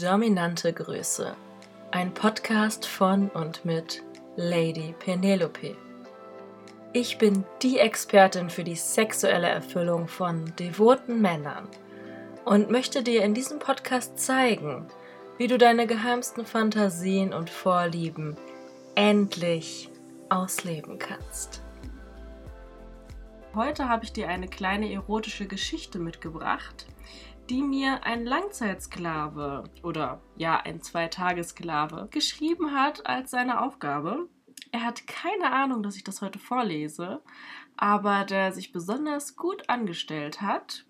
Dominante Größe. Ein Podcast von und mit Lady Penelope. Ich bin die Expertin für die sexuelle Erfüllung von devoten Männern und möchte dir in diesem Podcast zeigen, wie du deine geheimsten Fantasien und Vorlieben endlich ausleben kannst. Heute habe ich dir eine kleine erotische Geschichte mitgebracht, die mir ein Langzeitsklave oder ja, ein Zweitagesklave geschrieben hat als seine Aufgabe. Er hat keine Ahnung, dass ich das heute vorlese, aber der sich besonders gut angestellt hat,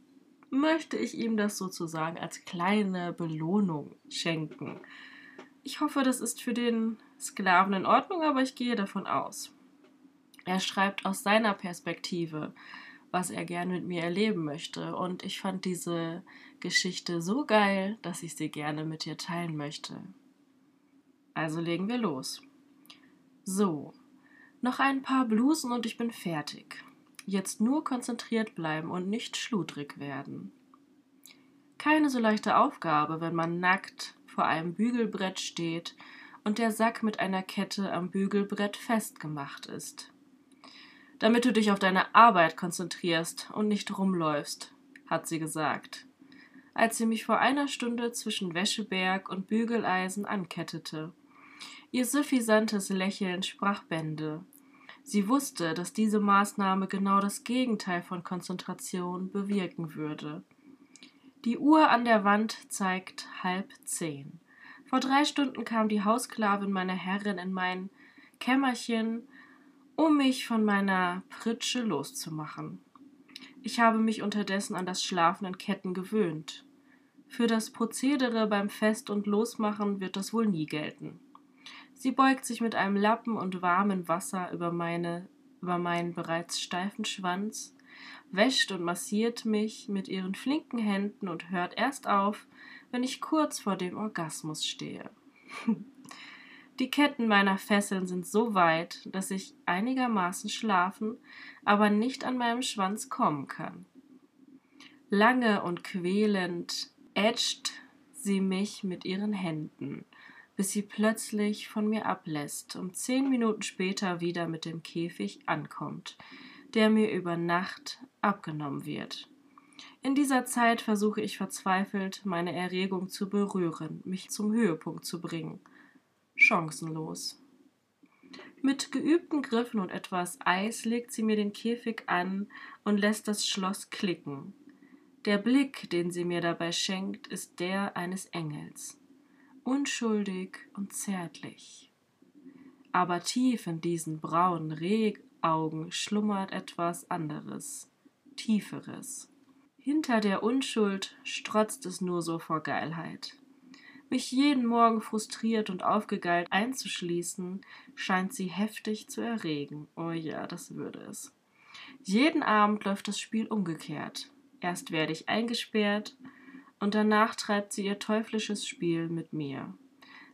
möchte ich ihm das sozusagen als kleine Belohnung schenken. Ich hoffe, das ist für den Sklaven in Ordnung, aber ich gehe davon aus. Er schreibt aus seiner Perspektive, was er gern mit mir erleben möchte. Und ich fand diese Geschichte so geil, dass ich sie gerne mit dir teilen möchte. Also legen wir los. So, noch ein paar Blusen und ich bin fertig. Jetzt nur konzentriert bleiben und nicht schludrig werden. Keine so leichte Aufgabe, wenn man nackt vor einem Bügelbrett steht und der Sack mit einer Kette am Bügelbrett festgemacht ist damit du dich auf deine Arbeit konzentrierst und nicht rumläufst, hat sie gesagt, als sie mich vor einer Stunde zwischen Wäscheberg und Bügeleisen ankettete. Ihr suffisantes Lächeln sprach Bände. Sie wusste, dass diese Maßnahme genau das Gegenteil von Konzentration bewirken würde. Die Uhr an der Wand zeigt halb zehn. Vor drei Stunden kam die Haussklavin meiner Herrin in mein Kämmerchen um mich von meiner Pritsche loszumachen. Ich habe mich unterdessen an das Schlafen in Ketten gewöhnt. Für das Prozedere beim Fest- und Losmachen wird das wohl nie gelten. Sie beugt sich mit einem Lappen und warmem Wasser über, meine, über meinen bereits steifen Schwanz, wäscht und massiert mich mit ihren flinken Händen und hört erst auf, wenn ich kurz vor dem Orgasmus stehe. Die Ketten meiner Fesseln sind so weit, dass ich einigermaßen schlafen, aber nicht an meinem Schwanz kommen kann. Lange und quälend ätscht sie mich mit ihren Händen, bis sie plötzlich von mir ablässt und zehn Minuten später wieder mit dem Käfig ankommt, der mir über Nacht abgenommen wird. In dieser Zeit versuche ich verzweifelt, meine Erregung zu berühren, mich zum Höhepunkt zu bringen – chancenlos. Mit geübten Griffen und etwas Eis legt sie mir den Käfig an und lässt das Schloss klicken. Der Blick, den sie mir dabei schenkt, ist der eines Engels, unschuldig und zärtlich. Aber tief in diesen braunen Rehaugen schlummert etwas anderes, tieferes. Hinter der Unschuld strotzt es nur so vor Geilheit. Mich jeden Morgen frustriert und aufgegeilt einzuschließen, scheint sie heftig zu erregen. Oh ja, das würde es. Jeden Abend läuft das Spiel umgekehrt. Erst werde ich eingesperrt und danach treibt sie ihr teuflisches Spiel mit mir,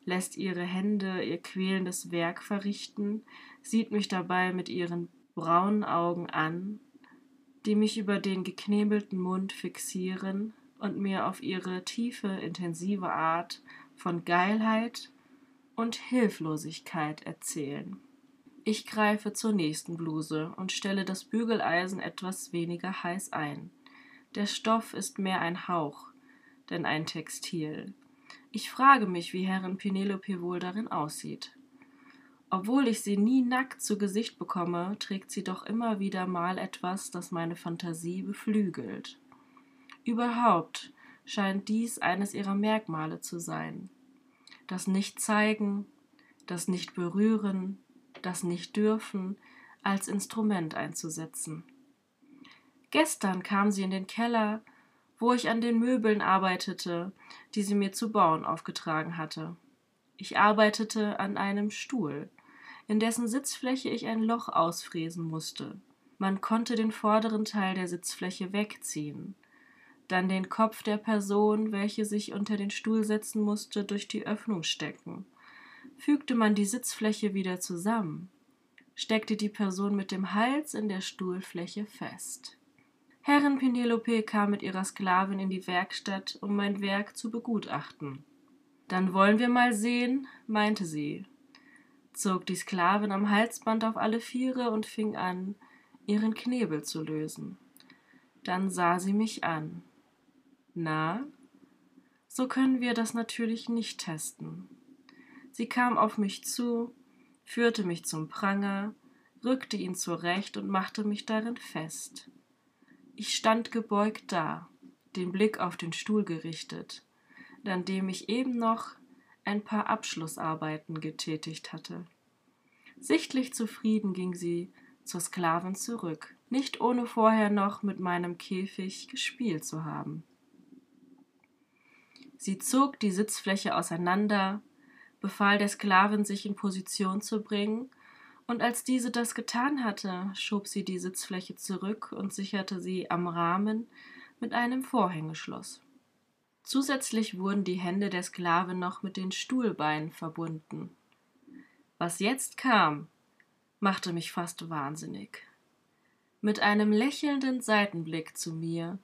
lässt ihre Hände ihr quälendes Werk verrichten, sieht mich dabei mit ihren braunen Augen an, die mich über den geknebelten Mund fixieren, und mir auf ihre tiefe, intensive Art von Geilheit und Hilflosigkeit erzählen. Ich greife zur nächsten Bluse und stelle das Bügeleisen etwas weniger heiß ein. Der Stoff ist mehr ein Hauch, denn ein Textil. Ich frage mich, wie Herrin Penelope wohl darin aussieht. Obwohl ich sie nie nackt zu Gesicht bekomme, trägt sie doch immer wieder mal etwas, das meine Fantasie beflügelt. Überhaupt scheint dies eines ihrer Merkmale zu sein. Das Nicht-Zeigen, das Nicht-Berühren, das Nicht-Dürfen als Instrument einzusetzen. Gestern kam sie in den Keller, wo ich an den Möbeln arbeitete, die sie mir zu bauen aufgetragen hatte. Ich arbeitete an einem Stuhl, in dessen Sitzfläche ich ein Loch ausfräsen musste. Man konnte den vorderen Teil der Sitzfläche wegziehen dann den Kopf der Person, welche sich unter den Stuhl setzen musste, durch die Öffnung stecken. Fügte man die Sitzfläche wieder zusammen, steckte die Person mit dem Hals in der Stuhlfläche fest. Herrin Penelope kam mit ihrer Sklavin in die Werkstatt, um mein Werk zu begutachten. Dann wollen wir mal sehen, meinte sie, zog die Sklavin am Halsband auf alle Viere und fing an, ihren Knebel zu lösen. Dann sah sie mich an. Na, so können wir das natürlich nicht testen. Sie kam auf mich zu, führte mich zum Pranger, rückte ihn zurecht und machte mich darin fest. Ich stand gebeugt da, den Blick auf den Stuhl gerichtet, an dem ich eben noch ein paar Abschlussarbeiten getätigt hatte. Sichtlich zufrieden ging sie zur Sklavin zurück, nicht ohne vorher noch mit meinem Käfig gespielt zu haben. Sie zog die Sitzfläche auseinander, befahl der Sklavin, sich in Position zu bringen, und als diese das getan hatte, schob sie die Sitzfläche zurück und sicherte sie am Rahmen mit einem Vorhängeschloss. Zusätzlich wurden die Hände der Sklavin noch mit den Stuhlbeinen verbunden. Was jetzt kam, machte mich fast wahnsinnig. Mit einem lächelnden Seitenblick zu mir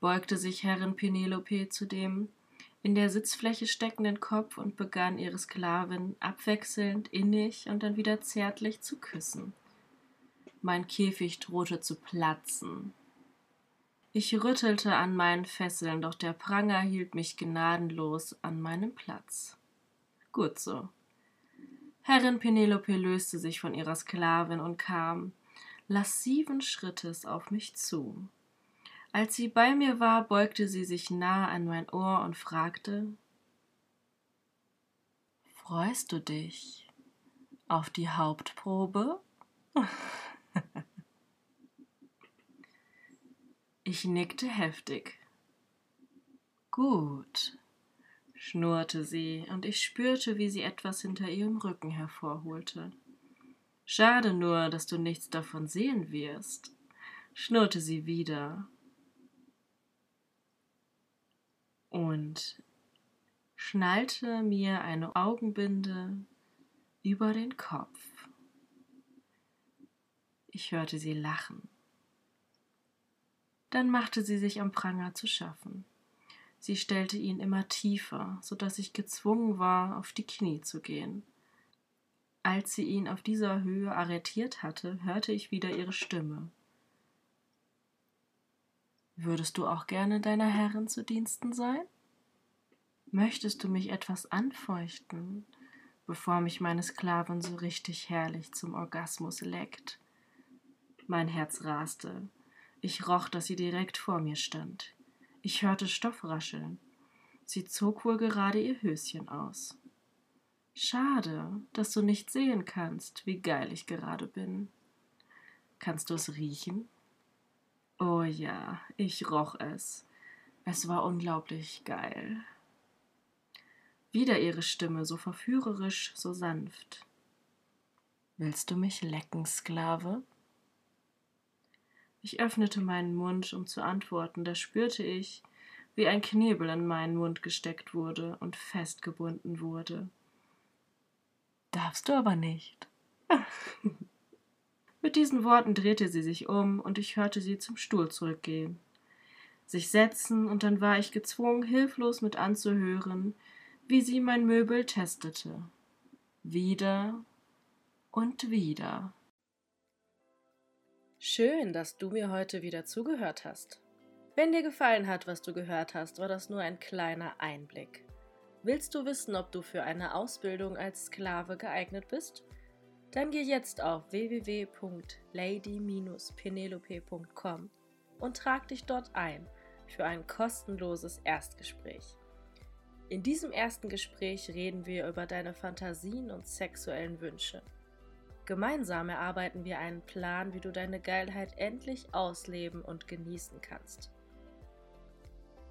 beugte sich Herrin Penelope zu dem in der Sitzfläche steckenden Kopf und begann ihre Sklavin abwechselnd innig und dann wieder zärtlich zu küssen. Mein Käfig drohte zu platzen. Ich rüttelte an meinen Fesseln, doch der Pranger hielt mich gnadenlos an meinem Platz. Gut so. Herrin Penelope löste sich von ihrer Sklavin und kam lassiven Schrittes auf mich zu. Als sie bei mir war, beugte sie sich nah an mein Ohr und fragte Freust du dich auf die Hauptprobe? ich nickte heftig. Gut, schnurrte sie, und ich spürte, wie sie etwas hinter ihrem Rücken hervorholte. Schade nur, dass du nichts davon sehen wirst, schnurrte sie wieder und schnallte mir eine Augenbinde über den Kopf. Ich hörte sie lachen. Dann machte sie sich am Pranger zu schaffen. Sie stellte ihn immer tiefer, so dass ich gezwungen war, auf die Knie zu gehen. Als sie ihn auf dieser Höhe arretiert hatte, hörte ich wieder ihre Stimme. Würdest du auch gerne deiner Herrin zu Diensten sein? Möchtest du mich etwas anfeuchten, bevor mich meine Sklavin so richtig herrlich zum Orgasmus leckt? Mein Herz raste. Ich roch, dass sie direkt vor mir stand. Ich hörte Stoff rascheln. Sie zog wohl gerade ihr Höschen aus. Schade, dass du nicht sehen kannst, wie geil ich gerade bin. Kannst du es riechen? Oh ja, ich roch es. Es war unglaublich geil. Wieder ihre Stimme, so verführerisch, so sanft. Willst du mich lecken, Sklave? Ich öffnete meinen Mund, um zu antworten, da spürte ich, wie ein Knebel in meinen Mund gesteckt wurde und festgebunden wurde. Darfst du aber nicht. Mit diesen Worten drehte sie sich um, und ich hörte sie zum Stuhl zurückgehen. Sich setzen, und dann war ich gezwungen, hilflos mit anzuhören, wie sie mein Möbel testete. Wieder und wieder. Schön, dass du mir heute wieder zugehört hast. Wenn dir gefallen hat, was du gehört hast, war das nur ein kleiner Einblick. Willst du wissen, ob du für eine Ausbildung als Sklave geeignet bist? Dann geh jetzt auf www.lady-penelope.com und trag dich dort ein für ein kostenloses Erstgespräch. In diesem ersten Gespräch reden wir über deine Fantasien und sexuellen Wünsche. Gemeinsam erarbeiten wir einen Plan, wie du deine Geilheit endlich ausleben und genießen kannst.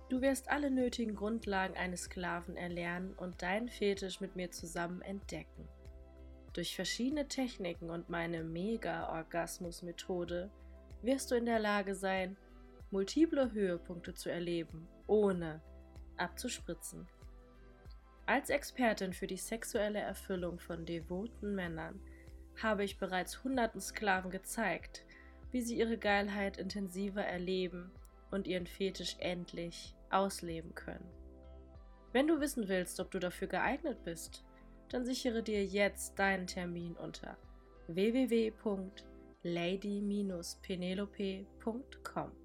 Du wirst alle nötigen Grundlagen eines Sklaven erlernen und deinen Fetisch mit mir zusammen entdecken. Durch verschiedene Techniken und meine Mega-Orgasmus-Methode wirst du in der Lage sein, multiple Höhepunkte zu erleben, ohne abzuspritzen. Als Expertin für die sexuelle Erfüllung von devoten Männern habe ich bereits hunderten Sklaven gezeigt, wie sie ihre Geilheit intensiver erleben und ihren Fetisch endlich ausleben können. Wenn du wissen willst, ob du dafür geeignet bist, dann sichere dir jetzt deinen Termin unter www.lady-penelope.com.